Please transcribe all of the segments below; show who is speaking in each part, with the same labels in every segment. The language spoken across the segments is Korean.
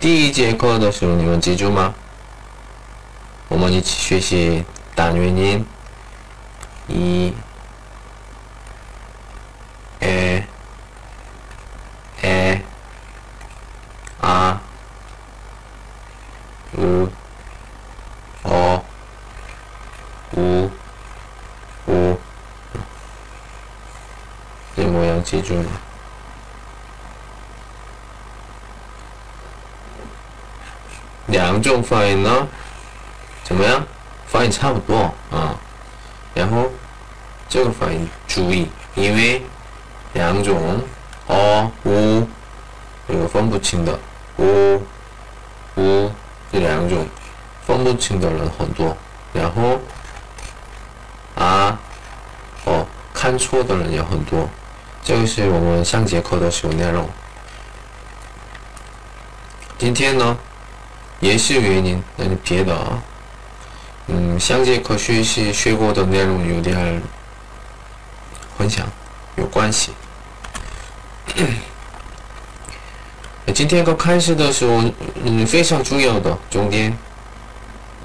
Speaker 1: 第一节课的时候你们记住吗？我们一起学习单元音，一、二、二、啊、五、哦、五、五，这模样记住吗？两种发音呢，怎么样？发音差不多啊。然后这个发音注意，因为两种哦呜，这个分不清的呜呜这两种分不清的人很多。然后啊哦看错的人也很多。这个是我们上节课的时候内容。今天呢？也是原因，那是别的啊。嗯，上节课学习学过的内容有点混淆，有关系。今天刚开始的时候，嗯，非常重要的重点。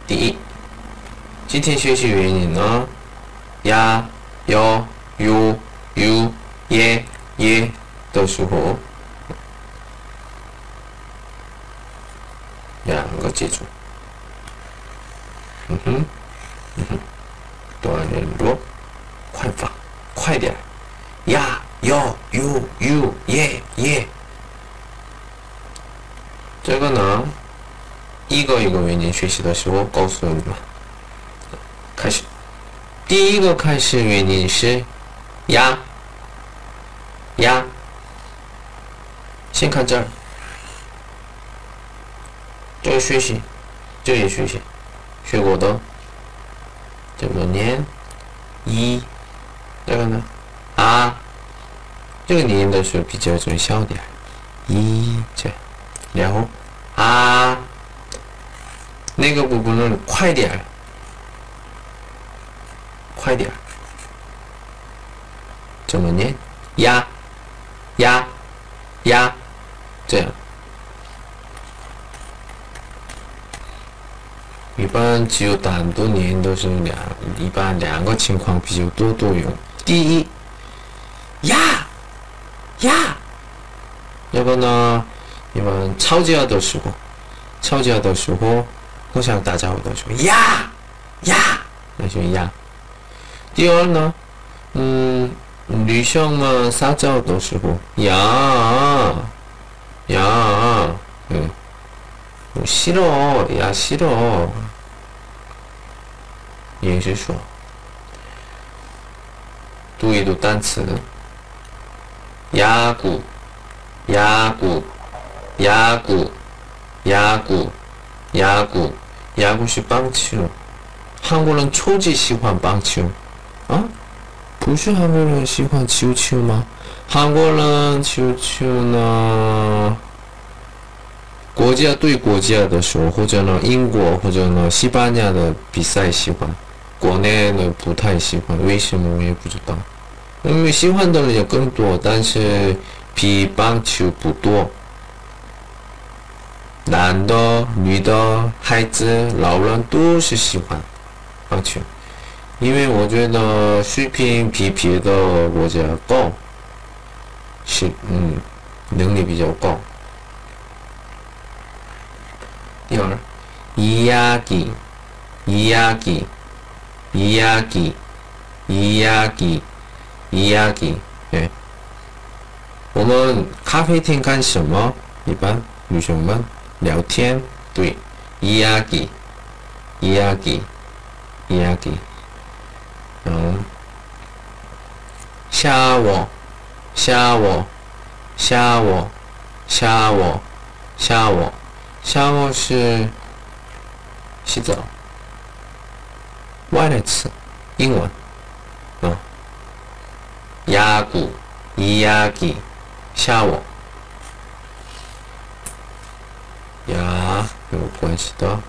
Speaker 1: 第一，今天学习原因呢，呀、要、有、有、也、也的时候。两个记住，嗯哼，嗯哼，锻炼弱，快放，快点，呀，，yo you you ye ye。这个呢，一个一个原因学习的时候告诉你们。开始，第一个开始原因是呀，呀，先看这儿。这个学习，这也学习，学过的，怎么念？一，这个呢？啊，这个念的时候比较重小点，一这，然后啊，那个部分呢快点，快点，怎么念？呀，呀，呀，这样。一般只有单独念都是两，一般两个情况比较多多用。第一，呀，呀，要不呢？你们吵架的时候，吵架的时候，互相打招呼的时候，呀，呀，那就呀。第二呢，嗯，女生们撒娇的时候，呀，呀，嗯。싫어야싫어 也是说，读一读单词，牙骨，牙骨，牙骨，牙骨，牙骨，牙骨是棒球。韩国人超级喜欢棒球，啊？不是韩国人喜欢球球吗？韩国人球球呢？国家对国家的时候，或者呢英国或者呢西班牙的比赛喜欢，国内呢不太喜欢，为什么我也不知道。因为喜欢的人也更多，但是比棒球不多。男的、女的、孩子、老人都是喜欢棒球，因为我觉得水平比别的国家高，是嗯能力比较高。第二，이야 기， 이야 기， 이야 기， 이야 기， 이야 기。 对，我们咖啡厅干什么？一般女生们聊天。对，이야 기， 이야 기， 이야 기。 嗯，샤 워， 샤 워， 샤 워， 샤 워， 샤 워。 샤워是洗澡 外来词，英文啊，牙膏、牙医、shower，有关系的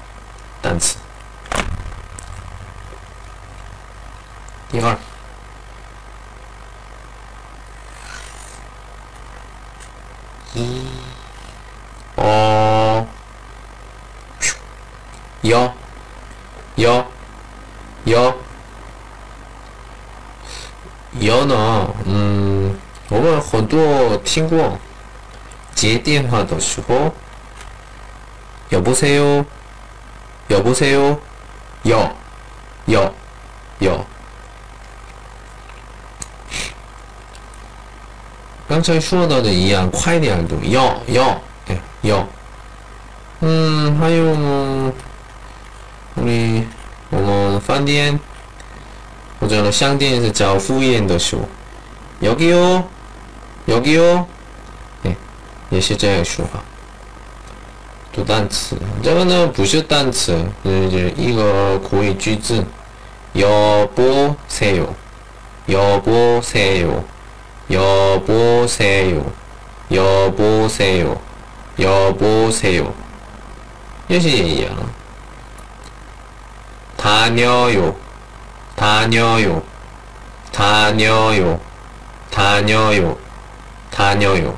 Speaker 1: 单词。第二，一、哦、幺。 们很多听过接电话的时候，여보세요여보세요有有有。刚才说到的一样，快点读，有有，对，有。嗯，还有我们我们饭店或者呢商店是找服务员的时候，여기요 여기요. 예, 네, 예시제슈가. 또 단츠. 저거는 부슈 단츠. 이제 이거 고의 쥐즈. 여보세요. 여보세요. 여보세요. 여보세요. 여보세요. 예시예요. 다녀요. 다녀요. 다녀요. 다녀요. 다녀요.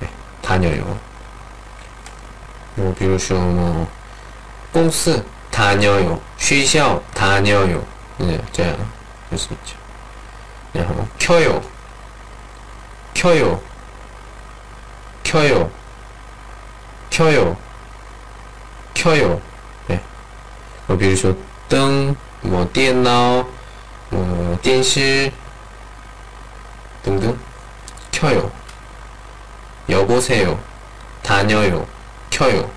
Speaker 1: 네, 다녀요. 뭐, 比如说, 뭐, 公司 다녀요. 学校 다녀요. 네, 这样就是있죠. 然后 켜요. 켜요. 켜요. 켜요. 켜요. 네. 我比如说灯,뭐 电脑,뭐 电视 등등 켜요. 여보세요, 다녀요, 켜요.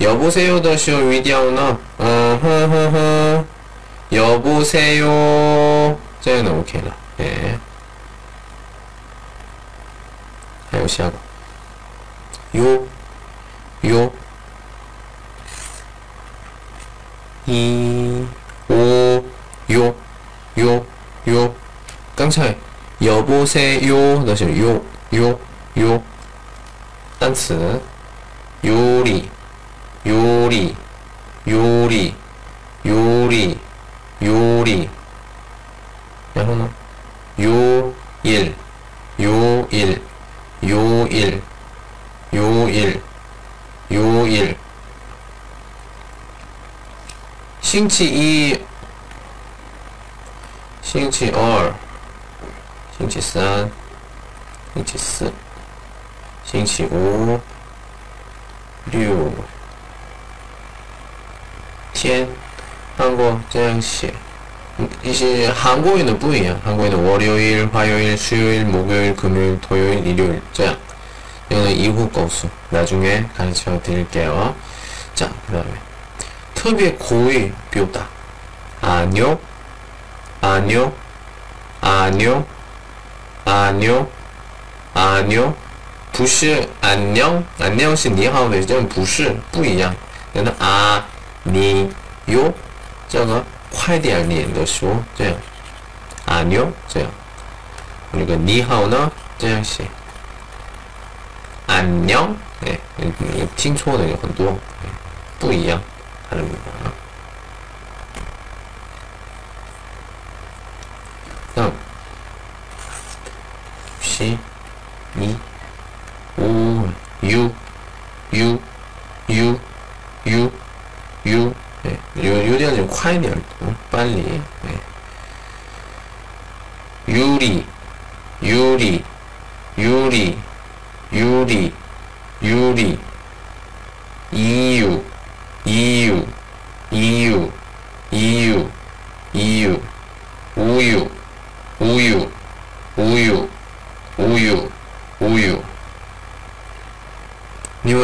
Speaker 1: 여보세요 더시오 위디아우나 어, 허허허. 여보세요. 저는 오케이라. 예. 하요시하고. 요 요 이 오 요 요 요 깡차 여보세요. 다시 요, 요, 요. 프랑스. 요리 요리 요리 요리 요리. 영어는 요일 요일 요일 요일 요일. 싱치 이 싱치 얼 싱치 산 싱치 스. 스윙치 5 6天 한국 재앙시. 이제 한국에는 뿌이야. 한국에는 월요일, 화요일, 수요일, 목요일, 금요일, 토요일, 일요일. 자 이거는 이후 거수 나중에 가르쳐 드릴게요. 자그 다음에 특히 고위 비우다. 아니요 아니요 아니요 아니요 아니요 不是안녕안녕是你好的，这不是不一样。那아니요这个。快点念的说，这样，阿牛这样，那个你好呢，这样写，安녕哎，你你听错的有很多，不一样，看到没有啊？ 유, 유, 유. 예, 유, 유리한 지금 콰이네요. 음, 빨리. 예. 유리, 유리, 유리, 유리, 유리, 이유. 你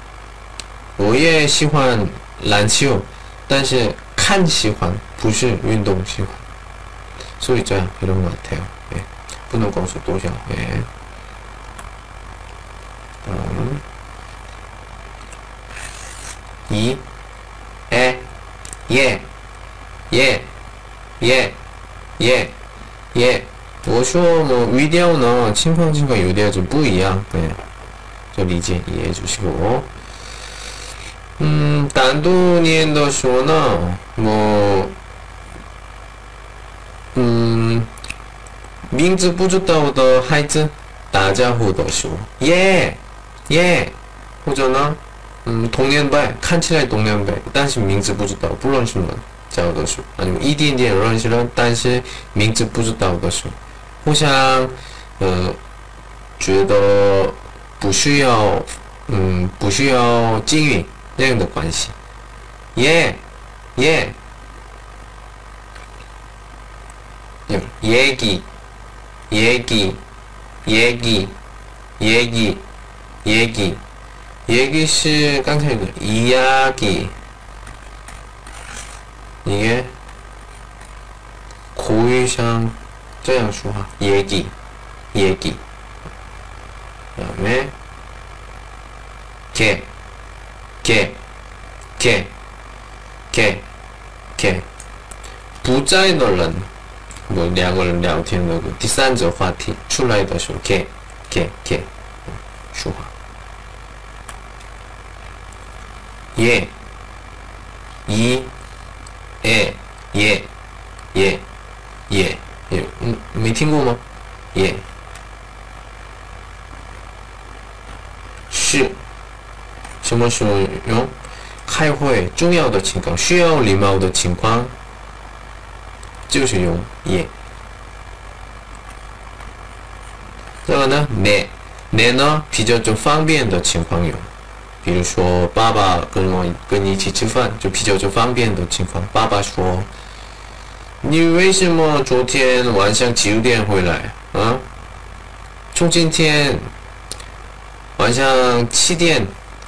Speaker 1: 我也喜欢篮球，但是看喜欢，不是运动喜欢。所以这样이런것같아요 예.不能告诉多少。예. 다음 이, 에, 예, 예, 예, 예, 예. 我说뭐 위대어는 침팡침과 유대어 좀 不一样. 네. 저理解 이해해 주시고. 음, 单独念的说呢, 뭐, 음, 名字不知道的孩子大家伙都说耶耶，或者呢，嗯，同年辈看起来同年辈，但是名字不知道，不认识人叫的说，啊，你们一点点认识人，但是名字不知道的说，互相呃觉得不需要，嗯，不需要经营 这样的关系，耶耶，얘기얘기얘기얘기얘기얘기是刚才的이야기이게고유상这样说哈，얘기얘기그다음에개 개개개개不在的人我两个人聊天那个第三者话题出来的时候，给给给说话。耶，一，哎，耶，耶，耶，耶，嗯，没听过吗？耶，是， 什么时候用？开会重要的情况，需要礼貌的情况。就是用也。这个呢，네네呢比较就方便的情况用，比如说爸爸跟我跟你一起吃饭，就比较就方便的情况。爸爸说：“你为什么昨天晚上九点回来啊？从今天晚上七点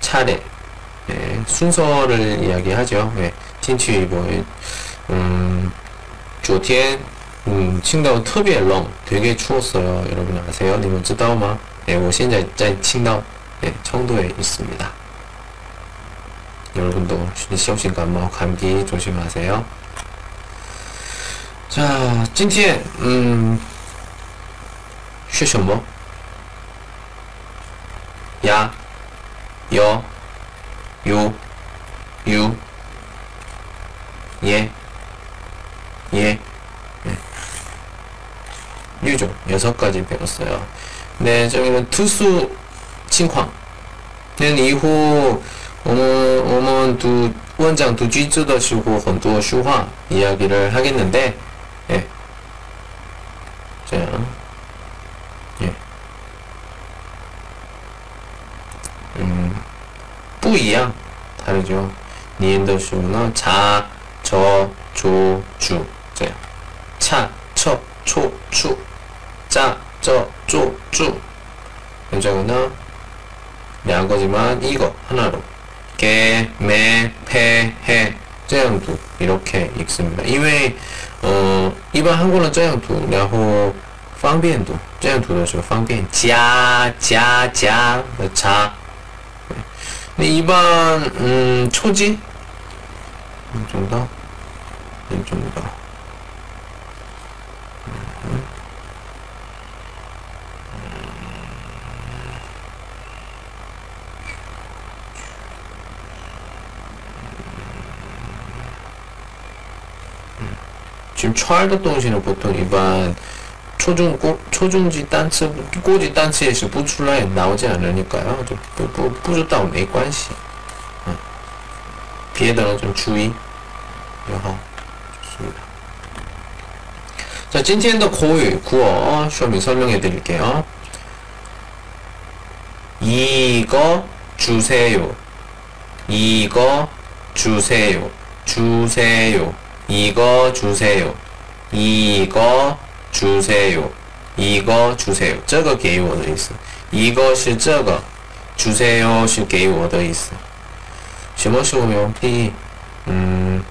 Speaker 1: 차례네순서를이야기하죠네天气预报，嗯，昨天，嗯，青岛特别冷，되게추웠어요여러분아세요你们知道吗？哎，我现在在青岛，哎，청도에있습니다여러분도시험감冒감기조심하세요 자， 今天，嗯，学什么？呀， 여, 요, 유, 예, 예, 예. 유종 여섯 가지 배웠어요. 네, 저희는 투수 칭황는 이후 오먼 오먼 두 원장 두 쥐쯔더 슈고 건두어 슈화 이야기를 하겠는데, 예. 不一样 다르죠. 니엔더书呢 자, 저, 조, 주. 자, 차, 쳐, 초, 추. 자, 저, 조, 주. 연장은요, 两거지만 이거 하나로. 개, 매, 폐. 해, 해, 这样读 이렇게 읽습니다. 因为呃一般韩国人这样读然后方便读这样读的时候方便加加加的加 근데 이번 음, 초지? 좀 더, 좀 더. 지금 초알도 동시는 보통 일반 초중 꼬, 초중지 단츠 꼬지 단츠에서 부출라에 나오지 않으니까요. 좀 부, 부주다운 내 관시. 비에다가 어. 좀 주의. 여하. 좋습니다. 자, 찐티엔더 고유 구어 쇼미 설명해 드릴게요. 이거 주세요. 이거 주세요. 주세요. 이거 주세요. 이거 주세요. 이거 주세요. 这个给我的意思. 이거 是这个 주세요 是给我的意思.什么时候用? 이, 음,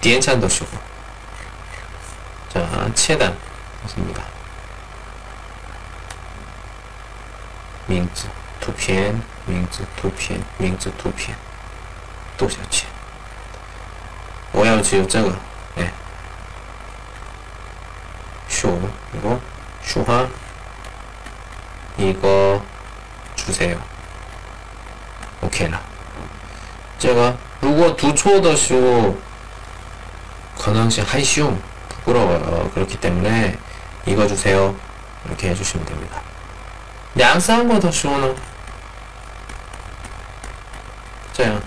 Speaker 1: 点餐的时候. 자, 切单. 맞습니다. 名字图片名字图片名字图片多少钱我要只有这个哎 쇼 이거 쇼화 이거 주세요 OK 了这个如果读错的时候可能是害羞부끄러워요 그렇기 때문에 이거 주세요 이렇게 해주시면 됩니다 两三个的时候呢，这样，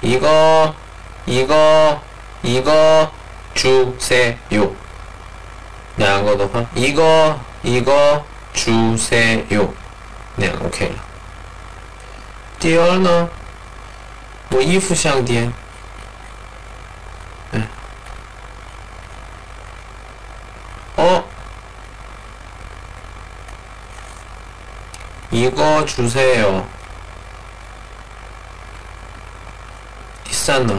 Speaker 1: 一个一个一个 주세요两个的话，一个一个주세요那样 OK 了。第二呢，我衣服想点，嗯，哦。 이거 주세요. 비싼 너.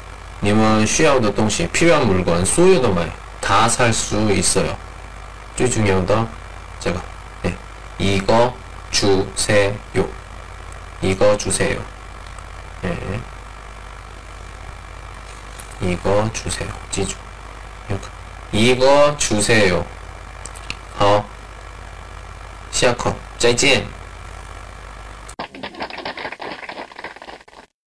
Speaker 1: 你们需要的东西 필요한 물건 所有的买다 살 수 있어요. 最重要的这个 네. 이거 주세요. 이거 주세요. 네. 이거 주세요. 记住. 이거 주세요. 好.下课。再见。